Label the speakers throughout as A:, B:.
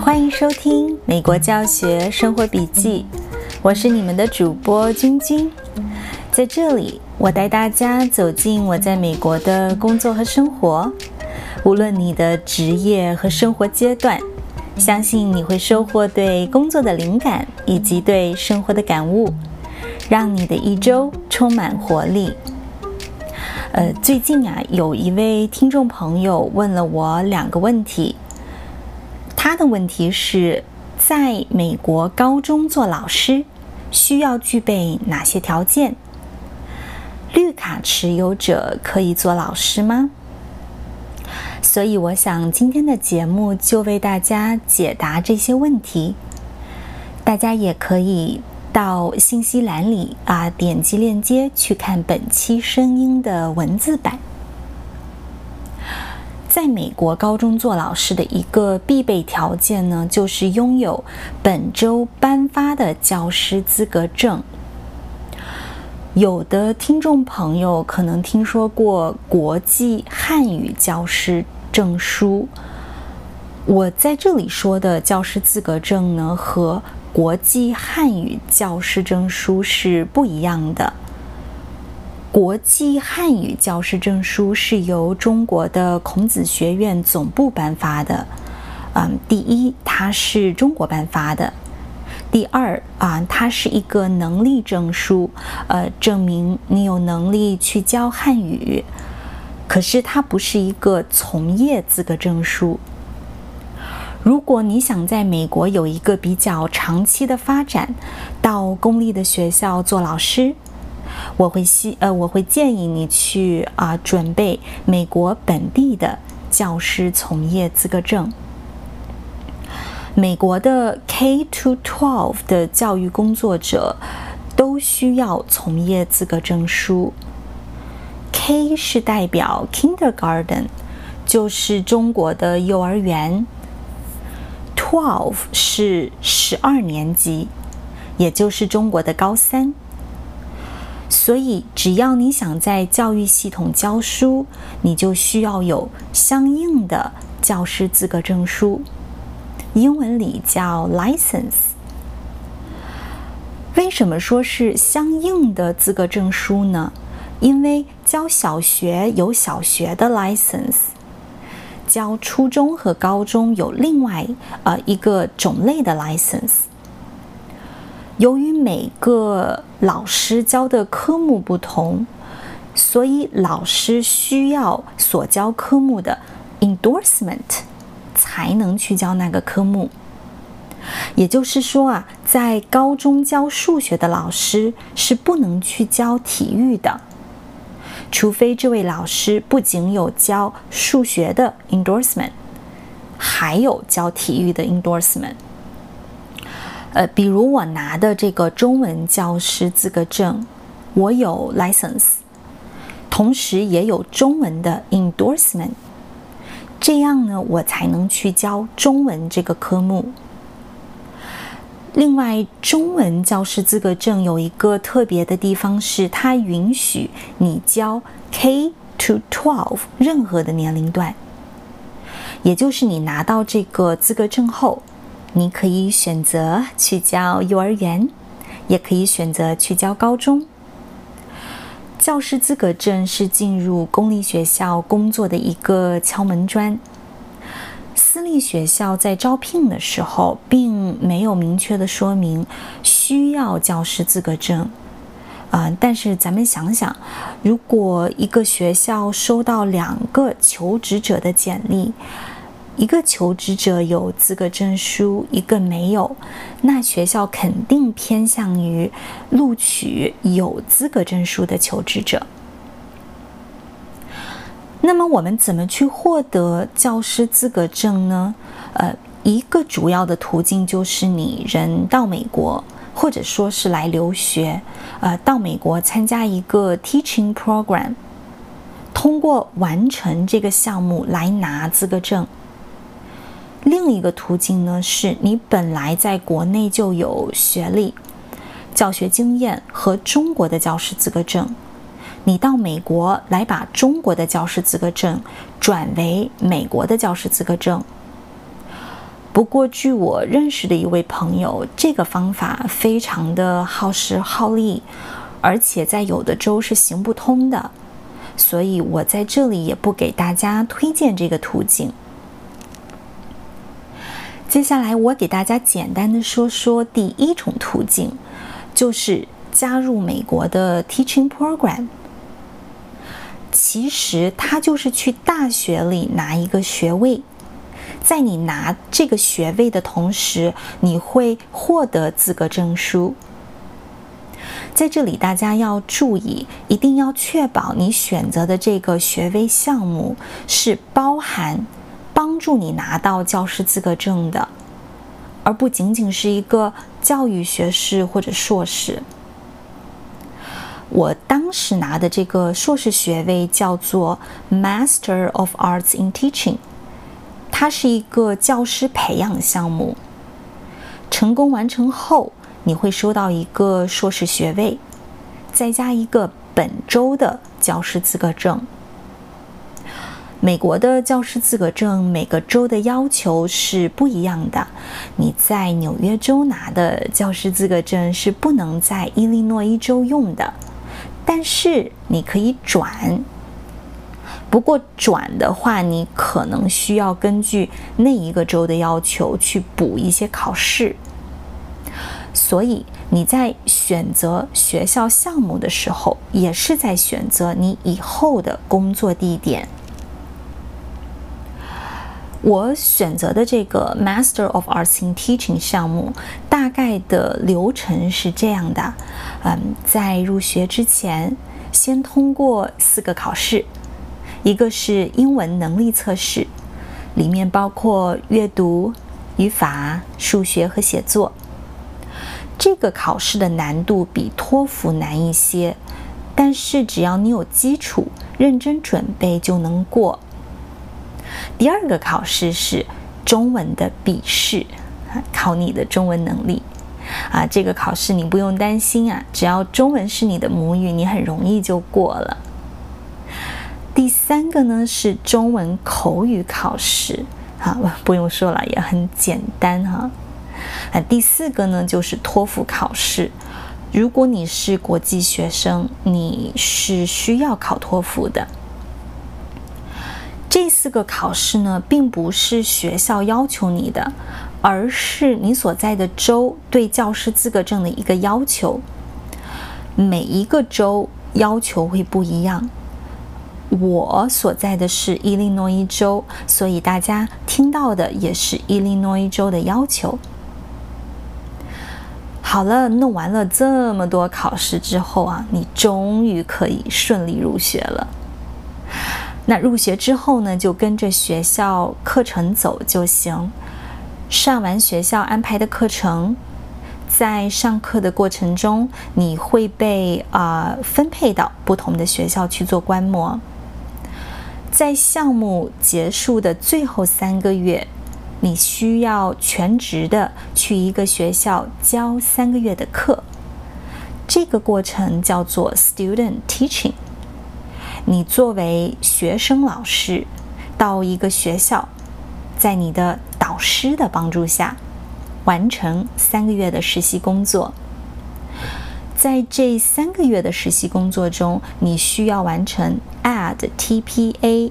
A: 欢迎收听《美国教学生活笔记》，我是你们的主播君君。在这里，我带大家走进我在美国的工作和生活。无论你的职业和生活阶段，相信你会收获对工作的灵感以及对生活的感悟，让你的一周充满活力。呃，最近啊，有一位听众朋友问了我两个问题。他的问题是，在美国高中做老师需要具备哪些条件？绿卡持有者可以做老师吗？所以，我想今天的节目就为大家解答这些问题。大家也可以。到信息栏里啊，点击链接去看本期声音的文字版。在美国高中做老师的一个必备条件呢，就是拥有本州颁发的教师资格证。有的听众朋友可能听说过国际汉语教师证书。我在这里说的教师资格证呢，和国际汉语教师证书是不一样的。国际汉语教师证书是由中国的孔子学院总部颁发的。嗯，第一，它是中国颁发的；第二，啊，它是一个能力证书，呃，证明你有能力去教汉语。可是，它不是一个从业资格证书。如果你想在美国有一个比较长期的发展，到公立的学校做老师，我会希呃我会建议你去啊准备美国本地的教师从业资格证。美国的 K to twelve 的教育工作者都需要从业资格证书。K 是代表 Kindergarten，就是中国的幼儿园。Twelve 是十二年级，也就是中国的高三。所以，只要你想在教育系统教书，你就需要有相应的教师资格证书，英文里叫 license。为什么说是相应的资格证书呢？因为教小学有小学的 license。教初中和高中有另外呃一个种类的 license。由于每个老师教的科目不同，所以老师需要所教科目的 endorsement 才能去教那个科目。也就是说啊，在高中教数学的老师是不能去教体育的。除非这位老师不仅有教数学的 endorsement，还有教体育的 endorsement。呃，比如我拿的这个中文教师资格证，我有 license，同时也有中文的 endorsement，这样呢，我才能去教中文这个科目。另外，中文教师资格证有一个特别的地方，是它允许你教 K to twelve 任何的年龄段。也就是你拿到这个资格证后，你可以选择去教幼儿园，也可以选择去教高中。教师资格证是进入公立学校工作的一个敲门砖。私立学校在招聘的时候，并没有明确的说明需要教师资格证，啊，但是咱们想想，如果一个学校收到两个求职者的简历，一个求职者有资格证书，一个没有，那学校肯定偏向于录取有资格证书的求职者。那么我们怎么去获得教师资格证呢？呃，一个主要的途径就是你人到美国，或者说是来留学，呃，到美国参加一个 teaching program，通过完成这个项目来拿资格证。另一个途径呢，是你本来在国内就有学历、教学经验和中国的教师资格证。你到美国来把中国的教师资格证转为美国的教师资格证。不过，据我认识的一位朋友，这个方法非常的耗时耗力，而且在有的州是行不通的，所以我在这里也不给大家推荐这个途径。接下来，我给大家简单的说说第一种途径，就是加入美国的 teaching program。其实它就是去大学里拿一个学位，在你拿这个学位的同时，你会获得资格证书。在这里，大家要注意，一定要确保你选择的这个学位项目是包含。帮助你拿到教师资格证的，而不仅仅是一个教育学士或者硕士。我当时拿的这个硕士学位叫做 Master of Arts in Teaching，它是一个教师培养项目。成功完成后，你会收到一个硕士学位，再加一个本州的教师资格证。美国的教师资格证每个州的要求是不一样的。你在纽约州拿的教师资格证是不能在伊利诺伊州用的，但是你可以转。不过转的话，你可能需要根据那一个州的要求去补一些考试。所以你在选择学校项目的时候，也是在选择你以后的工作地点。我选择的这个 Master of Arts in Teaching 项目，大概的流程是这样的：嗯，在入学之前，先通过四个考试，一个是英文能力测试，里面包括阅读、语法、数学和写作。这个考试的难度比托福难一些，但是只要你有基础，认真准备就能过。第二个考试是中文的笔试，考你的中文能力。啊，这个考试你不用担心啊，只要中文是你的母语，你很容易就过了。第三个呢是中文口语考试，啊，不用说了，也很简单哈。啊，第四个呢就是托福考试，如果你是国际学生，你是需要考托福的。这四个考试呢，并不是学校要求你的，而是你所在的州对教师资格证的一个要求。每一个州要求会不一样。我所在的是伊利诺伊州，所以大家听到的也是伊利诺伊州的要求。好了，弄完了这么多考试之后啊，你终于可以顺利入学了。那入学之后呢，就跟着学校课程走就行。上完学校安排的课程，在上课的过程中，你会被啊分配到不同的学校去做观摩。在项目结束的最后三个月，你需要全职的去一个学校教三个月的课。这个过程叫做 student teaching。你作为学生老师，到一个学校，在你的导师的帮助下，完成三个月的实习工作。在这三个月的实习工作中，你需要完成 Add TPA，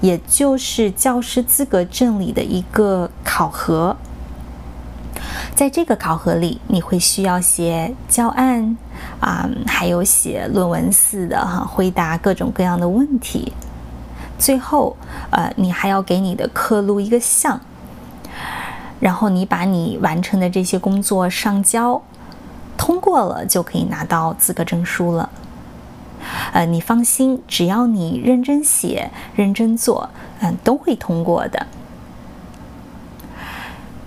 A: 也就是教师资格证里的一个考核。在这个考核里，你会需要写教案啊，还有写论文似的哈，回答各种各样的问题。最后，呃，你还要给你的课录一个像，然后你把你完成的这些工作上交，通过了就可以拿到资格证书了。呃，你放心，只要你认真写、认真做，嗯，都会通过的。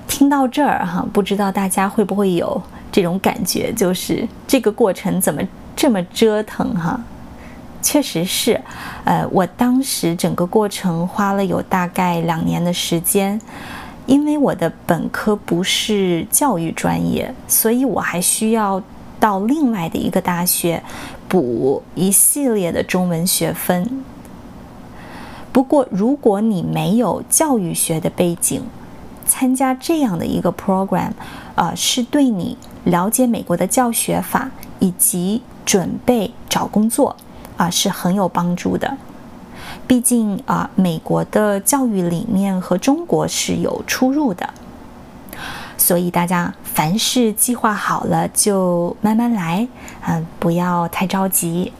A: 听到这儿哈，不知道大家会不会有这种感觉，就是这个过程怎么这么折腾哈？确实是，呃，我当时整个过程花了有大概两年的时间，因为我的本科不是教育专业，所以我还需要到另外的一个大学补一系列的中文学分。不过，如果你没有教育学的背景，参加这样的一个 program，呃，是对你了解美国的教学法以及准备找工作啊是很有帮助的。毕竟啊，美国的教育理念和中国是有出入的，所以大家凡事计划好了就慢慢来，嗯，不要太着急。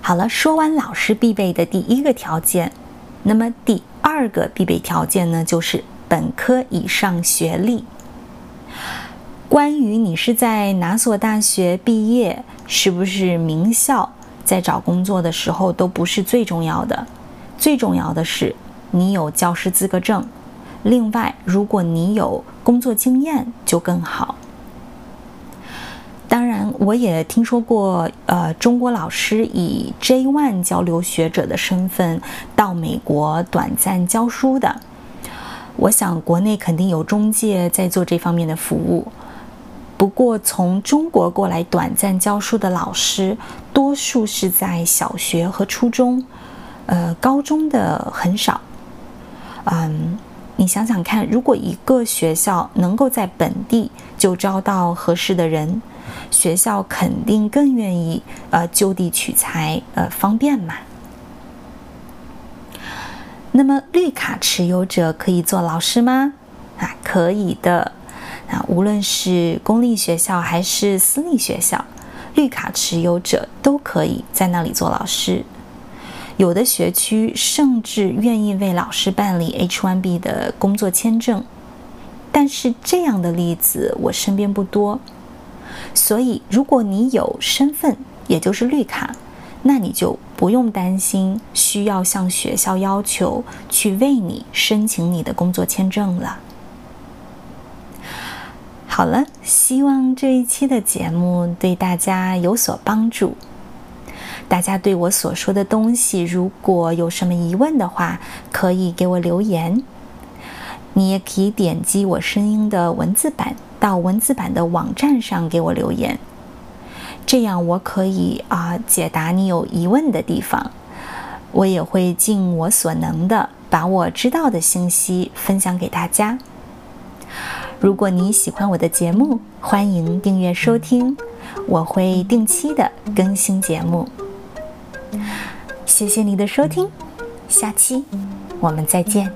A: 好了，说完老师必备的第一个条件，那么第二个必备条件呢，就是本科以上学历。关于你是在哪所大学毕业，是不是名校？在找工作的时候都不是最重要的，最重要的是你有教师资格证。另外，如果你有工作经验就更好。当然，我也听说过，呃，中国老师以 J one 交流学者的身份到美国短暂教书的。我想，国内肯定有中介在做这方面的服务。不过，从中国过来短暂教书的老师，多数是在小学和初中，呃，高中的很少。嗯，你想想看，如果一个学校能够在本地就招到合适的人，学校肯定更愿意呃就地取材，呃，方便嘛。那么，绿卡持有者可以做老师吗？啊，可以的。那无论是公立学校还是私立学校，绿卡持有者都可以在那里做老师。有的学区甚至愿意为老师办理 H-1B 的工作签证，但是这样的例子我身边不多。所以，如果你有身份，也就是绿卡，那你就不用担心需要向学校要求去为你申请你的工作签证了。好了，希望这一期的节目对大家有所帮助。大家对我所说的东西，如果有什么疑问的话，可以给我留言。你也可以点击我声音的文字版，到文字版的网站上给我留言，这样我可以啊解答你有疑问的地方。我也会尽我所能的把我知道的信息分享给大家。如果你喜欢我的节目，欢迎订阅收听，我会定期的更新节目。谢谢你的收听，下期我们再见。